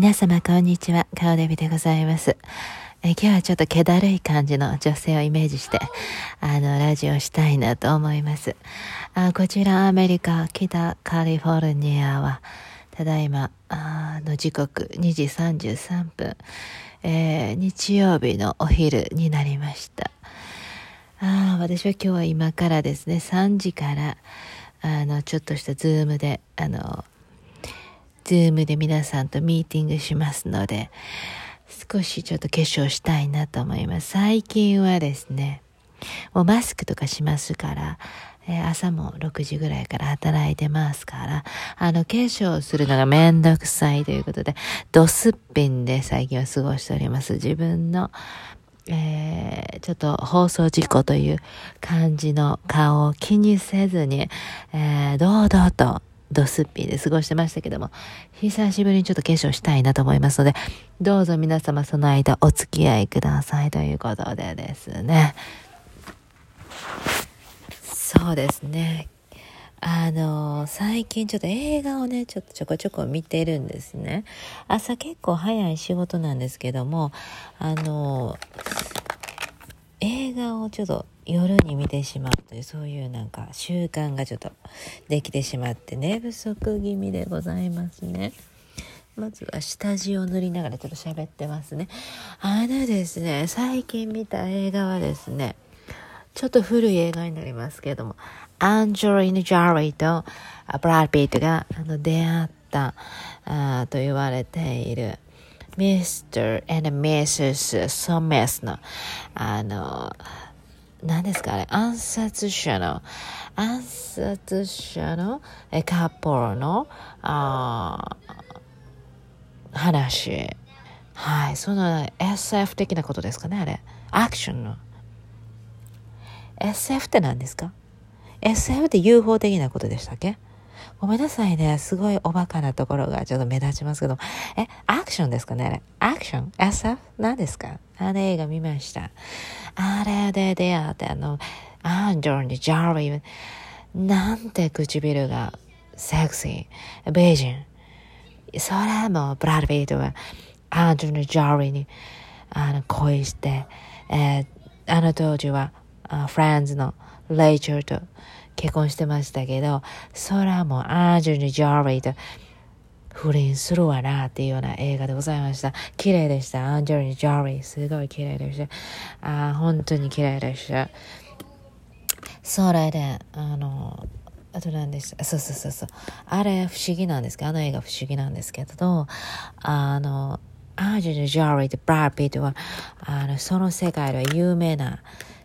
皆様こんにちは、顔デビでございます。え今日はちょっと気だるい感じの女性をイメージして、あの、ラジオしたいなと思います。あこちらアメリカ、北カリフォルニアは、ただいま、あの時刻2時33分、えー、日曜日のお昼になりました。あ私は今日は今からですね、3時から、あの、ちょっとしたズームで、あの、ズームで皆さんとミーティングしますので、少しちょっと化粧したいなと思います。最近はですね、もうマスクとかしますから、えー、朝も6時ぐらいから働いてますから、あの、化粧するのがめんどくさいということで、ドスッピンで最近は過ごしております。自分の、えー、ちょっと放送事故という感じの顔を気にせずに、えー、堂々とドスッピーで過ごしてましたけども、久しぶりにちょっと化粧したいなと思いますので、どうぞ皆様その間お付き合いくださいということでですね。そうですね。あの、最近ちょっと映画をね、ちょっとちょこちょこ見てるんですね。朝結構早い仕事なんですけども、あの、ちょっと夜に見てしまうというそういうなんか習慣がちょっとできてしまって寝不足気味でございますね。まずは下地を塗りながらちょっと喋ってますね。あのですね、最近見た映画はですね、ちょっと古い映画になりますけれども、アンジョリーヌ・ジャーリーとブラッ・ピートがあの出会ったあと言われている Mr. and Mrs. ソメスのあの何ですか？あれ、暗殺者の、暗殺者の？えカップルの？あ話。はい、その SF 的なことですかね、あれ？アクションの。SF って何ですか ?SF って UFO 的なことでしたっけ？ごめんなさいね。すごいおバカなところがちょっと目立ちますけど。え、アクションですかねアクション ?SF? 何ですか？あの映画見ました。あれで出会ってあの、アンジョンにジャーリー、なんて唇がセクシー、ベージン。それもブラッド・ビートはアンジョンにジャーリーにあの恋して、えー、あの当時はあフレンズのレイチェルと結婚してましたけど、そらもアンジェリー・ジョーリーと不倫するわなっていうような映画でございました。綺麗でした。アンジェリー・ジョーリー。すごい綺麗でした。あ本当に綺麗でした。それで、あの、あと何でしたそうそうそうそう。あれ不思議なんですけど、あの映画不思議なんですけど、あの、アンジェリー・ジョーリーとブラーピートは、あの、その世界では有名な、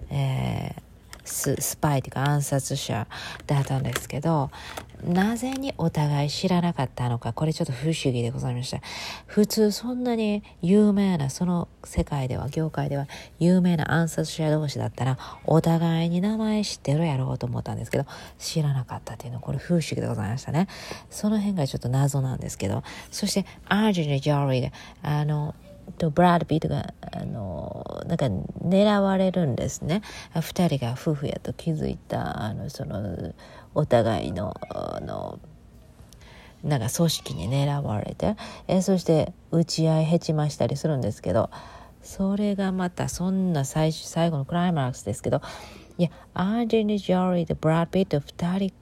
えー、ススパイというか暗殺者だったんですけど、なぜにお互い知らなかったのか、これちょっと不思議でございました。普通そんなに有名な、その世界では、業界では有名な暗殺者同士だったら、お互いに名前知ってるやろうと思ったんですけど、知らなかったっていうのは、これ不思議でございましたね。その辺がちょっと謎なんですけど、そして、アージェニー・ジョーリーが、あの、とブラッド・ピートがあのなんか狙われるんですね。二人が夫婦やと気づいたあのそのお互いのあのなんか組織に狙われてえそして打ち合いへちましたりするんですけどそれがまたそんな最最後のクライマックスですけどいやアージェニー・ジョーリーとブラッド・ピート二人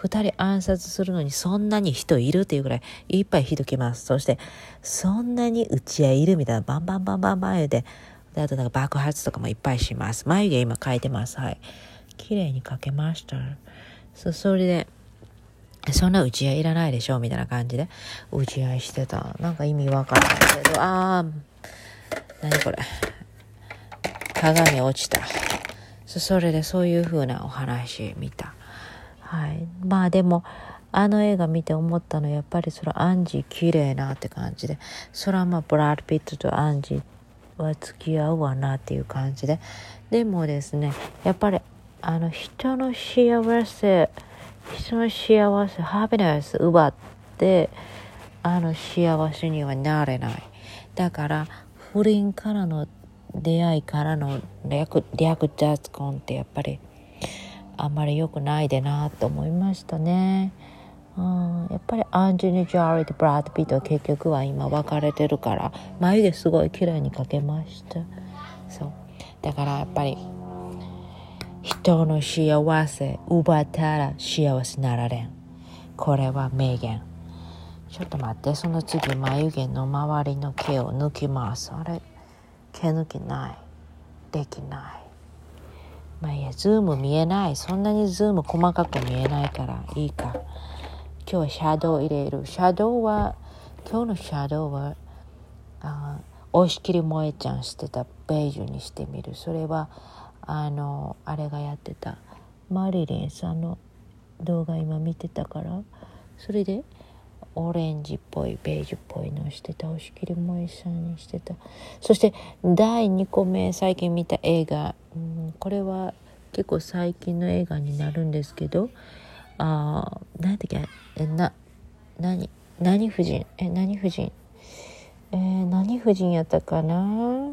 二人暗殺するのにそんなに人いるっていうぐらいいっぱい人来ます。そして、そんなに打ち合いいるみたいな、バンバンバンバンバン言うて、で、あとなんか爆発とかもいっぱいします。眉毛今描いてます。はい。綺麗に描けました。そ、それで、そんな打ち合いいらないでしょみたいな感じで打ち合いしてた。なんか意味わからないけど、あー、何これ。鏡落ちた。それでそういう風なお話見た。はい、まあでもあの映画見て思ったのはやっぱりそれアンジー綺麗なって感じでそれはまあブラッド・ピットとアンジーは付き合うわなっていう感じで。でもですねやっぱりあの人の幸せ人の幸せハピネス奪ってあの幸せにはなれない。だから不倫からの出会いからの略略雑婚ってやっぱりあんまり良くないでなと思いましたね。うん、やっぱりアンジェリー・ジョリーとブラッド・ピットは結局は今別れてるから眉毛すごい綺麗に描けました。そう。だからやっぱり人の幸せ奪ったら幸せなられん。これは名言。ちょっと待ってその次眉毛の周りの毛を抜きます。あれ毛抜きない。できない。まあいやズーム見えない。そんなにズーム細かく見えないからいいか。今日はシャドウ入れる。シャドウは今日のシャドウはあ押し切り萌えちゃんしてた。ベージュにしてみる。それはあのあれがやってた。マリリンさんの動画今見てたから。それでオレンジっぽいベージュっぽいのしてた。押し切り萌えさんにしてた。そして第2個目最近見た映画、これは結構最近の映画になるんですけどあ何だっけえな何何夫人え何夫人えー、何夫人やったかな？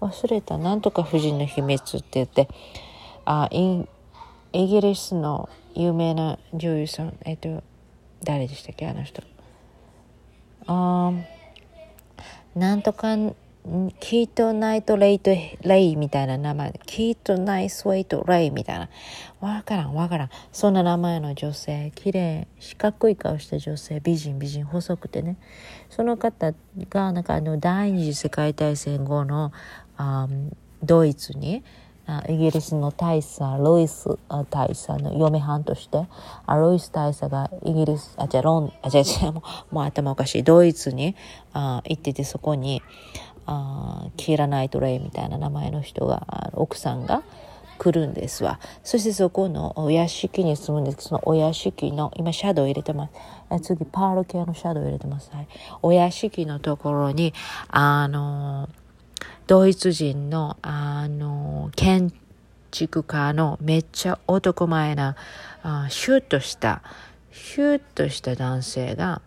忘れた。なんとか夫人の秘密って言ってあイイギリスの有名な女優さんえっと誰でしたっけあの人。あなんとかキートナイトレイトレイみたいな名前。キートナイスウェイトレイみたいな。わからんわからん。そんな名前の女性。綺麗。四角い顔した女性。美人美人。細くてね。その方がなんかあの第二次世界大戦後のあドイツにイギリスの大佐ロイス大佐の嫁はんとしてロイス大佐がイギリスあじゃロンあじゃあもうもう頭おかしい。ドイツにあ行っててそこにあキーラ・ナイト・レイみたいな名前の人が奥さんが来るんですわ。そしてそこのお屋敷に住むんです。けどそのお屋敷の今シャドウ入れてます。次パール系のシャドウ入れてます、はい、お屋敷のところにあのドイツ人の、あの、建築家のめっちゃ男前な、あシュッとした、シュッとした男性が、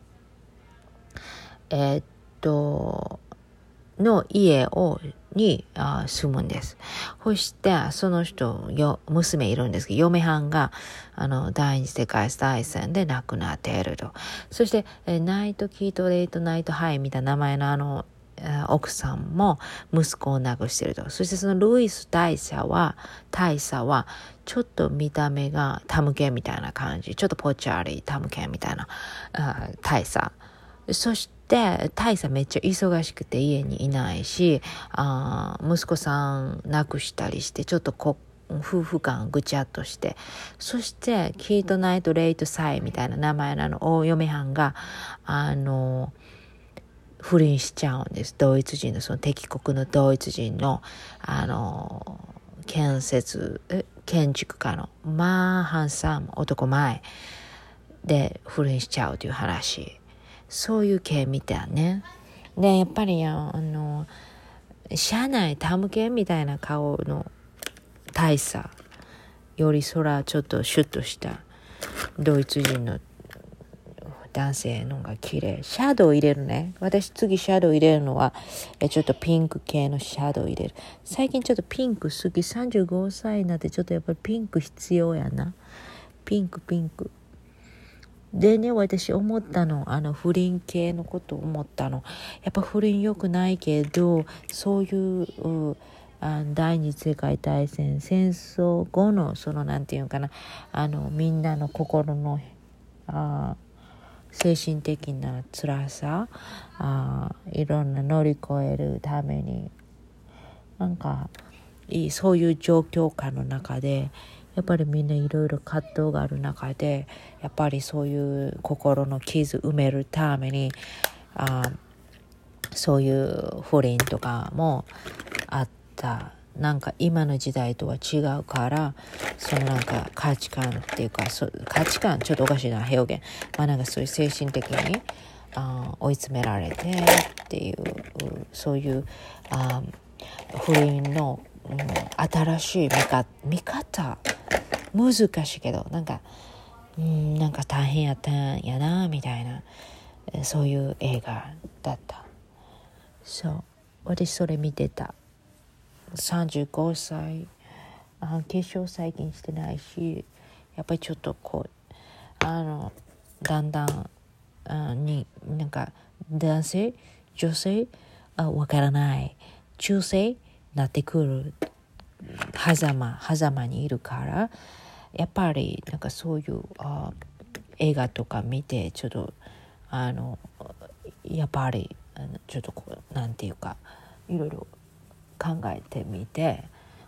えー、っと、の家を、にあ住むんです。そして、その人、よ、娘いるんですけど、嫁はんが、あの、第二次世界大戦で亡くなっていると。そして、えナイト・キート・レイト・ナイト・ハイみたいな名前のあの、奥さんも息子を亡くしていると。そしてそのルイス大佐は、大佐は、ちょっと見た目がタムケみたいな感じ。ちょっとポチャリタムケみたいな大佐。そして、大佐めっちゃ忙しくて家にいないし、あ息子さん亡くしたりして、ちょっとこ夫婦間ぐちゃっとして、そして、キートナイト・レイト・サイみたいな名前のあの、大嫁はんが、あの、不倫しちゃうんです。ドイツ人の、その敵国のドイツ人の、あの、建設、建築家の、まあ、ハンサム、男前で不倫しちゃうという話。そういう系見たいね。で、やっぱり、あの、社内タムケンみたいな顔の大佐よりそらちょっとシュッとしたドイツ人の男性のが綺麗。シャドウ入れるね。私次シャドウ入れるのは、えちょっとピンク系のシャドウ入れる。最近ちょっとピンク好き。35歳になってちょっとやっぱりピンク必要やな。ピンクピンク。でね、私思ったの、あの不倫系のこと思ったの。やっぱ不倫良くないけど、そういう、あ第二次世界大戦戦争後のその何て言うかなあのみんなの心のあ精神的な辛さあいろんな乗り越えるためになんかいいそういう状況下の中でやっぱりみんないろいろ葛藤がある中でやっぱりそういう心の傷埋めるためにあそういう不倫とかもあった。なんか今の時代とは違うからそのなんか価値観っていうかそ価値観ちょっとおかしいな表現まあなんかそういう精神的にあ追い詰められてっていうそういうあ不倫の、うん、新しい見方。見方難しいけどなんかうんなんか大変やったんやなみたいなそういう映画だった。そう。私それ見てた。35歳。あ化粧最近してないしやっぱりちょっとこうあのだんだんあになんか男性？女性？あわからない。中性？なってくる狭間狭間にいるからやっぱりなんかそういうあ映画とか見てちょっとあのやっぱりちょっとこうなんていうかいろいろ考えてみて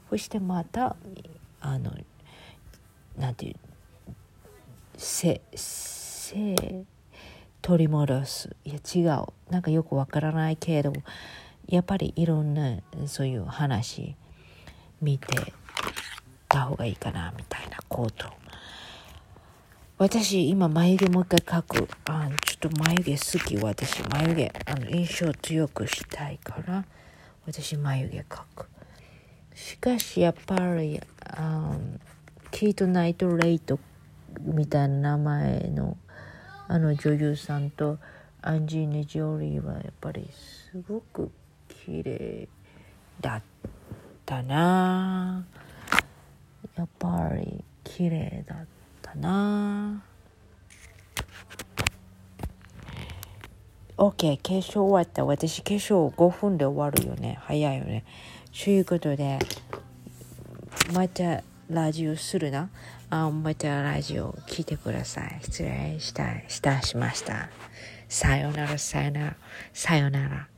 そしてまたあのなんていうせせ取り戻す。いや違う。なんかよくわからないけどやっぱりいろんなそういう話見てた方がいいかなみたいなこと私今眉毛もう一回描く。あちょっと眉毛好き私眉毛。あの印象強くしたいから。私眉毛描く。しかしやっぱりあキート・ナイト・レイトみたいな名前のあの女優さんとアンジーネ・ジョリーはやっぱりすごく綺麗だったな。やっぱり綺麗だったな。OK 化粧終わった。私化粧5分で終わるよね。早いよね。ということでまたラジオするな。あまたラジオ聞いてください。失礼したしたしました。さよならさよなら。さよなら。